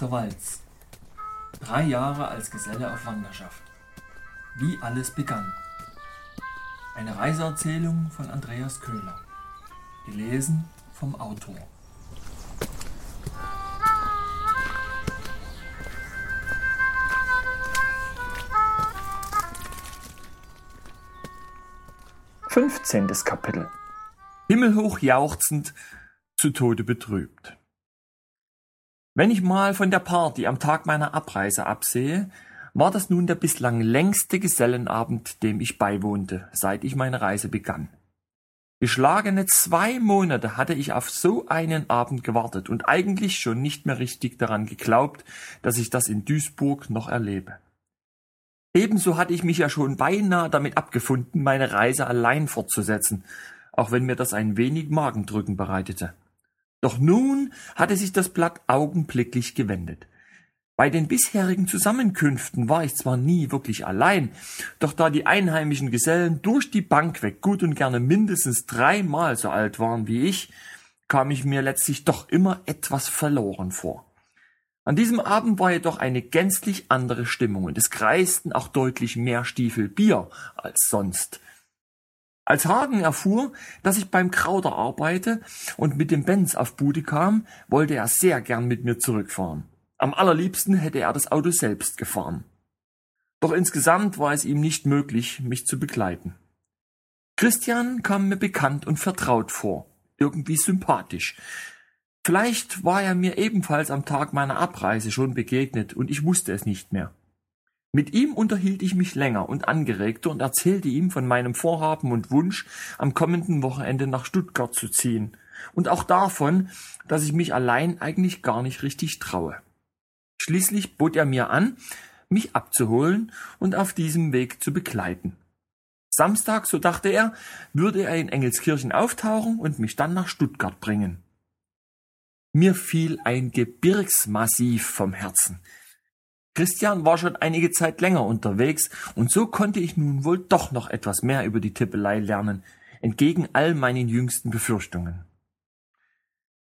der Walz. Drei Jahre als Geselle auf Wanderschaft. Wie alles begann. Eine Reiseerzählung von Andreas Köhler. Gelesen vom Autor. Fünfzehntes Kapitel. Himmelhoch jauchzend, zu Tode betrübt. Wenn ich mal von der Party am Tag meiner Abreise absehe, war das nun der bislang längste Gesellenabend, dem ich beiwohnte, seit ich meine Reise begann. Geschlagene zwei Monate hatte ich auf so einen Abend gewartet und eigentlich schon nicht mehr richtig daran geglaubt, dass ich das in Duisburg noch erlebe. Ebenso hatte ich mich ja schon beinahe damit abgefunden, meine Reise allein fortzusetzen, auch wenn mir das ein wenig Magendrücken bereitete. Doch nun hatte sich das Blatt augenblicklich gewendet. Bei den bisherigen Zusammenkünften war ich zwar nie wirklich allein, doch da die einheimischen Gesellen durch die Bank weg gut und gerne mindestens dreimal so alt waren wie ich, kam ich mir letztlich doch immer etwas verloren vor. An diesem Abend war jedoch eine gänzlich andere Stimmung und es kreisten auch deutlich mehr Stiefel Bier als sonst. Als Hagen erfuhr, dass ich beim Krauter arbeite und mit dem Benz auf Bude kam, wollte er sehr gern mit mir zurückfahren. Am allerliebsten hätte er das Auto selbst gefahren. Doch insgesamt war es ihm nicht möglich, mich zu begleiten. Christian kam mir bekannt und vertraut vor, irgendwie sympathisch. Vielleicht war er mir ebenfalls am Tag meiner Abreise schon begegnet und ich wusste es nicht mehr. Mit ihm unterhielt ich mich länger und angeregter und erzählte ihm von meinem Vorhaben und Wunsch, am kommenden Wochenende nach Stuttgart zu ziehen, und auch davon, dass ich mich allein eigentlich gar nicht richtig traue. Schließlich bot er mir an, mich abzuholen und auf diesem Weg zu begleiten. Samstag, so dachte er, würde er in Engelskirchen auftauchen und mich dann nach Stuttgart bringen. Mir fiel ein Gebirgsmassiv vom Herzen. Christian war schon einige Zeit länger unterwegs, und so konnte ich nun wohl doch noch etwas mehr über die Tippelei lernen, entgegen all meinen jüngsten Befürchtungen.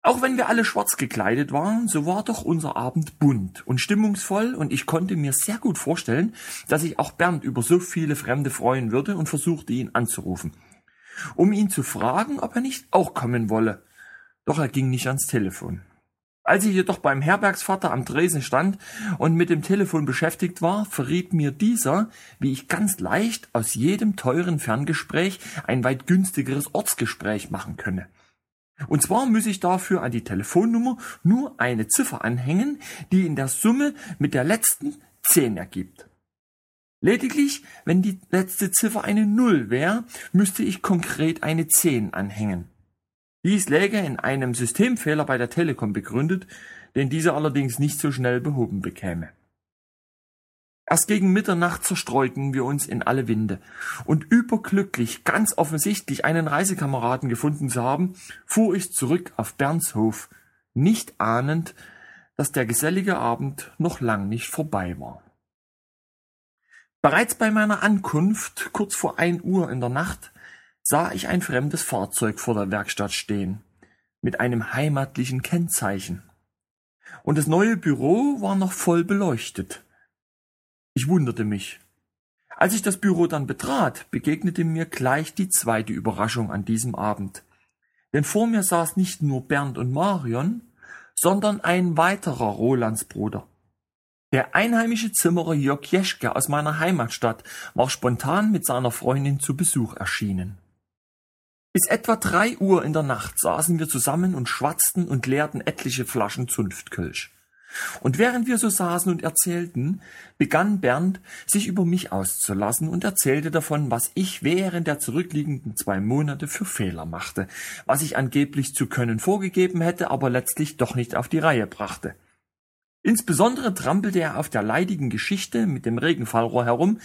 Auch wenn wir alle schwarz gekleidet waren, so war doch unser Abend bunt und stimmungsvoll, und ich konnte mir sehr gut vorstellen, dass sich auch Bernd über so viele Fremde freuen würde und versuchte ihn anzurufen, um ihn zu fragen, ob er nicht auch kommen wolle. Doch er ging nicht ans Telefon. Als ich jedoch beim Herbergsvater am Dresen stand und mit dem Telefon beschäftigt war, verriet mir dieser, wie ich ganz leicht aus jedem teuren Ferngespräch ein weit günstigeres Ortsgespräch machen könne. Und zwar muss ich dafür an die Telefonnummer nur eine Ziffer anhängen, die in der Summe mit der letzten 10 ergibt. Lediglich, wenn die letzte Ziffer eine Null wäre, müsste ich konkret eine 10 anhängen. Dies läge in einem Systemfehler bei der Telekom begründet, den diese allerdings nicht so schnell behoben bekäme. Erst gegen Mitternacht zerstreuten wir uns in alle Winde, und überglücklich, ganz offensichtlich einen Reisekameraden gefunden zu haben, fuhr ich zurück auf Bernshof, nicht ahnend, dass der gesellige Abend noch lang nicht vorbei war. Bereits bei meiner Ankunft, kurz vor ein Uhr in der Nacht, sah ich ein fremdes Fahrzeug vor der Werkstatt stehen, mit einem heimatlichen Kennzeichen. Und das neue Büro war noch voll beleuchtet. Ich wunderte mich. Als ich das Büro dann betrat, begegnete mir gleich die zweite Überraschung an diesem Abend. Denn vor mir saß nicht nur Bernd und Marion, sondern ein weiterer Rolandsbruder. Der einheimische Zimmerer Jörg Jeschke aus meiner Heimatstadt war spontan mit seiner Freundin zu Besuch erschienen. Bis etwa drei Uhr in der Nacht saßen wir zusammen und schwatzten und leerten etliche Flaschen Zunftkölsch. Und während wir so saßen und erzählten, begann Bernd sich über mich auszulassen und erzählte davon, was ich während der zurückliegenden zwei Monate für Fehler machte, was ich angeblich zu können vorgegeben hätte, aber letztlich doch nicht auf die Reihe brachte. Insbesondere trampelte er auf der leidigen Geschichte mit dem Regenfallrohr herum,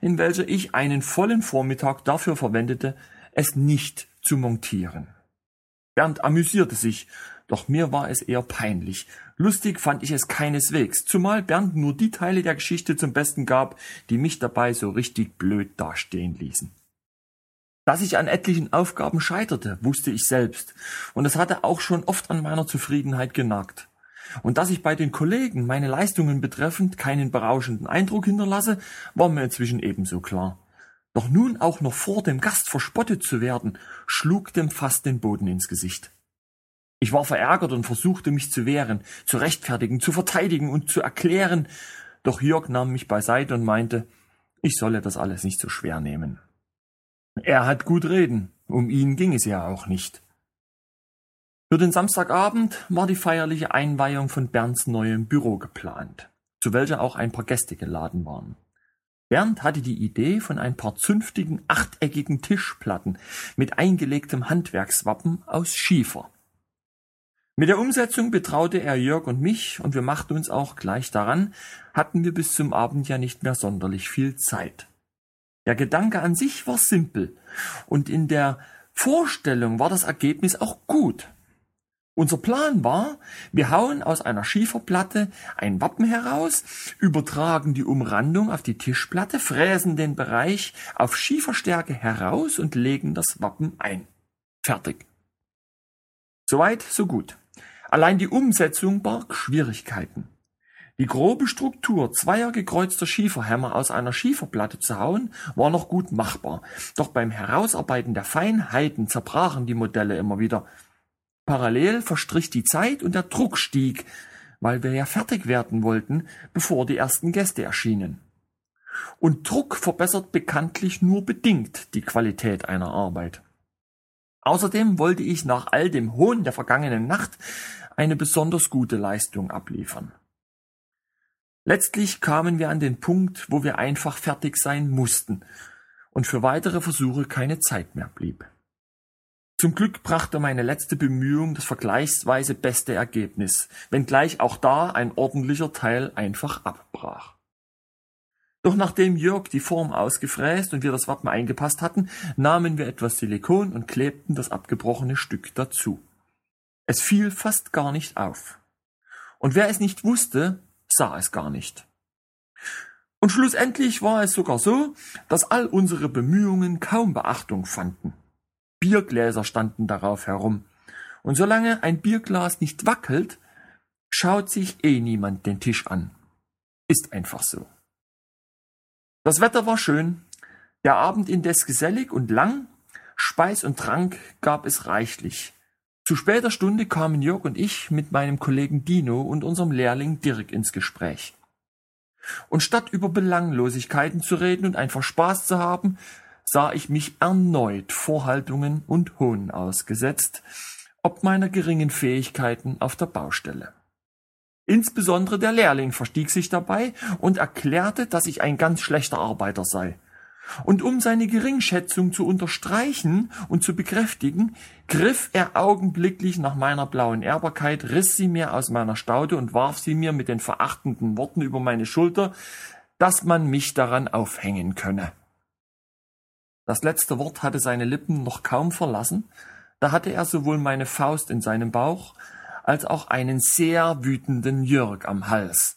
in welcher ich einen vollen Vormittag dafür verwendete, es nicht zu montieren. Bernd amüsierte sich, doch mir war es eher peinlich. Lustig fand ich es keineswegs, zumal Bernd nur die Teile der Geschichte zum Besten gab, die mich dabei so richtig blöd dastehen ließen. Dass ich an etlichen Aufgaben scheiterte, wusste ich selbst, und es hatte auch schon oft an meiner Zufriedenheit genagt. Und dass ich bei den Kollegen meine Leistungen betreffend keinen berauschenden Eindruck hinterlasse, war mir inzwischen ebenso klar. Doch nun auch noch vor dem Gast verspottet zu werden, schlug dem fast den Boden ins Gesicht. Ich war verärgert und versuchte mich zu wehren, zu rechtfertigen, zu verteidigen und zu erklären, doch Jörg nahm mich beiseite und meinte, ich solle das alles nicht so schwer nehmen. Er hat gut reden, um ihn ging es ja auch nicht. Für den Samstagabend war die feierliche Einweihung von Bernds neuem Büro geplant, zu welcher auch ein paar Gäste geladen waren. Bernd hatte die Idee von ein paar zünftigen achteckigen Tischplatten mit eingelegtem Handwerkswappen aus Schiefer. Mit der Umsetzung betraute er Jörg und mich, und wir machten uns auch gleich daran, hatten wir bis zum Abend ja nicht mehr sonderlich viel Zeit. Der Gedanke an sich war simpel, und in der Vorstellung war das Ergebnis auch gut. Unser Plan war, wir hauen aus einer Schieferplatte ein Wappen heraus, übertragen die Umrandung auf die Tischplatte, fräsen den Bereich auf Schieferstärke heraus und legen das Wappen ein. Fertig. Soweit, so gut. Allein die Umsetzung barg Schwierigkeiten. Die grobe Struktur zweier gekreuzter Schieferhämmer aus einer Schieferplatte zu hauen, war noch gut machbar. Doch beim Herausarbeiten der Feinheiten zerbrachen die Modelle immer wieder. Parallel verstrich die Zeit und der Druck stieg, weil wir ja fertig werden wollten, bevor die ersten Gäste erschienen. Und Druck verbessert bekanntlich nur bedingt die Qualität einer Arbeit. Außerdem wollte ich nach all dem Hohn der vergangenen Nacht eine besonders gute Leistung abliefern. Letztlich kamen wir an den Punkt, wo wir einfach fertig sein mussten und für weitere Versuche keine Zeit mehr blieb. Zum Glück brachte meine letzte Bemühung das vergleichsweise beste Ergebnis, wenngleich auch da ein ordentlicher Teil einfach abbrach. Doch nachdem Jörg die Form ausgefräst und wir das Wappen eingepasst hatten, nahmen wir etwas Silikon und klebten das abgebrochene Stück dazu. Es fiel fast gar nicht auf. Und wer es nicht wusste, sah es gar nicht. Und schlussendlich war es sogar so, dass all unsere Bemühungen kaum Beachtung fanden. Biergläser standen darauf herum. Und solange ein Bierglas nicht wackelt, schaut sich eh niemand den Tisch an. Ist einfach so. Das Wetter war schön, der Abend indes gesellig und lang, Speis und Trank gab es reichlich. Zu später Stunde kamen Jörg und ich mit meinem Kollegen Dino und unserem Lehrling Dirk ins Gespräch. Und statt über Belanglosigkeiten zu reden und einfach Spaß zu haben, sah ich mich erneut Vorhaltungen und Hohn ausgesetzt, ob meiner geringen Fähigkeiten auf der Baustelle. Insbesondere der Lehrling verstieg sich dabei und erklärte, dass ich ein ganz schlechter Arbeiter sei. Und um seine Geringschätzung zu unterstreichen und zu bekräftigen, griff er augenblicklich nach meiner blauen Ehrbarkeit, riss sie mir aus meiner Staude und warf sie mir mit den verachtenden Worten über meine Schulter, dass man mich daran aufhängen könne. Das letzte Wort hatte seine Lippen noch kaum verlassen, da hatte er sowohl meine Faust in seinem Bauch als auch einen sehr wütenden Jörg am Hals,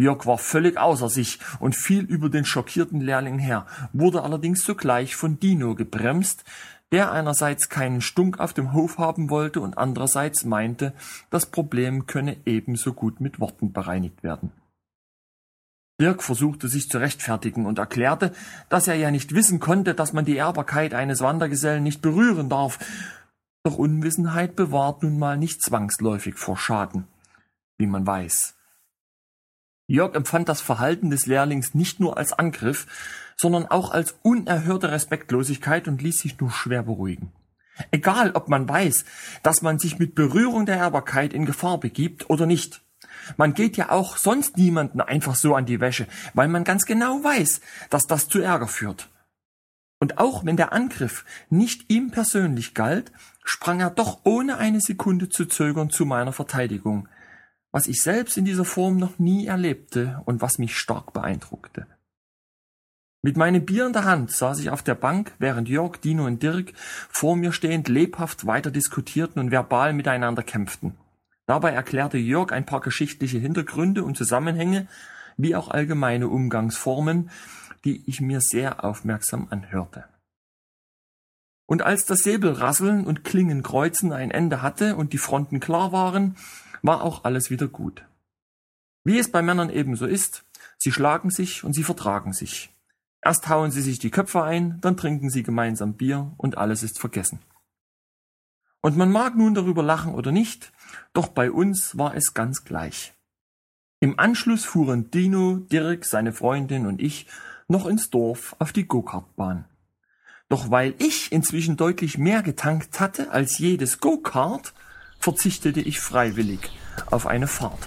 Jörg war völlig außer sich und fiel über den schockierten Lehrling her, wurde allerdings sogleich von Dino gebremst, der einerseits keinen Stunk auf dem Hof haben wollte und andererseits meinte, das Problem könne ebenso gut mit Worten bereinigt werden. Dirk versuchte sich zu rechtfertigen und erklärte, dass er ja nicht wissen konnte, dass man die Ehrbarkeit eines Wandergesellen nicht berühren darf. Doch Unwissenheit bewahrt nun mal nicht zwangsläufig vor Schaden, wie man weiß. Jörg empfand das Verhalten des Lehrlings nicht nur als Angriff, sondern auch als unerhörte Respektlosigkeit und ließ sich nur schwer beruhigen. Egal, ob man weiß, dass man sich mit Berührung der Ehrbarkeit in Gefahr begibt oder nicht. Man geht ja auch sonst niemanden einfach so an die Wäsche, weil man ganz genau weiß, dass das zu Ärger führt. Und auch wenn der Angriff nicht ihm persönlich galt, sprang er doch ohne eine Sekunde zu zögern zu meiner Verteidigung – was ich selbst in dieser Form noch nie erlebte und was mich stark beeindruckte. Mit meinem Bier in der Hand saß ich auf der Bank, während Jörg, Dino und Dirk vor mir stehend lebhaft weiter diskutierten und verbal miteinander kämpften. Dabei erklärte Jörg ein paar geschichtliche Hintergründe und Zusammenhänge, wie auch allgemeine Umgangsformen, die ich mir sehr aufmerksam anhörte. Und als das Säbelrasseln und Klingenkreuzen ein Ende hatte und die Fronten klar waren, war auch alles wieder gut. Wie es bei Männern ebenso ist, sie schlagen sich und sie vertragen sich. Erst hauen sie sich die Köpfe ein, dann trinken sie gemeinsam Bier und alles ist vergessen. Und man mag nun darüber lachen oder nicht, doch bei uns war es ganz gleich. Im Anschluss fuhren Dino, Dirk, seine Freundin und ich noch ins Dorf auf die Go-Kart-Bahn. Doch weil ich inzwischen deutlich mehr getankt hatte als jedes Go-Kart, verzichtete ich freiwillig auf eine Fahrt.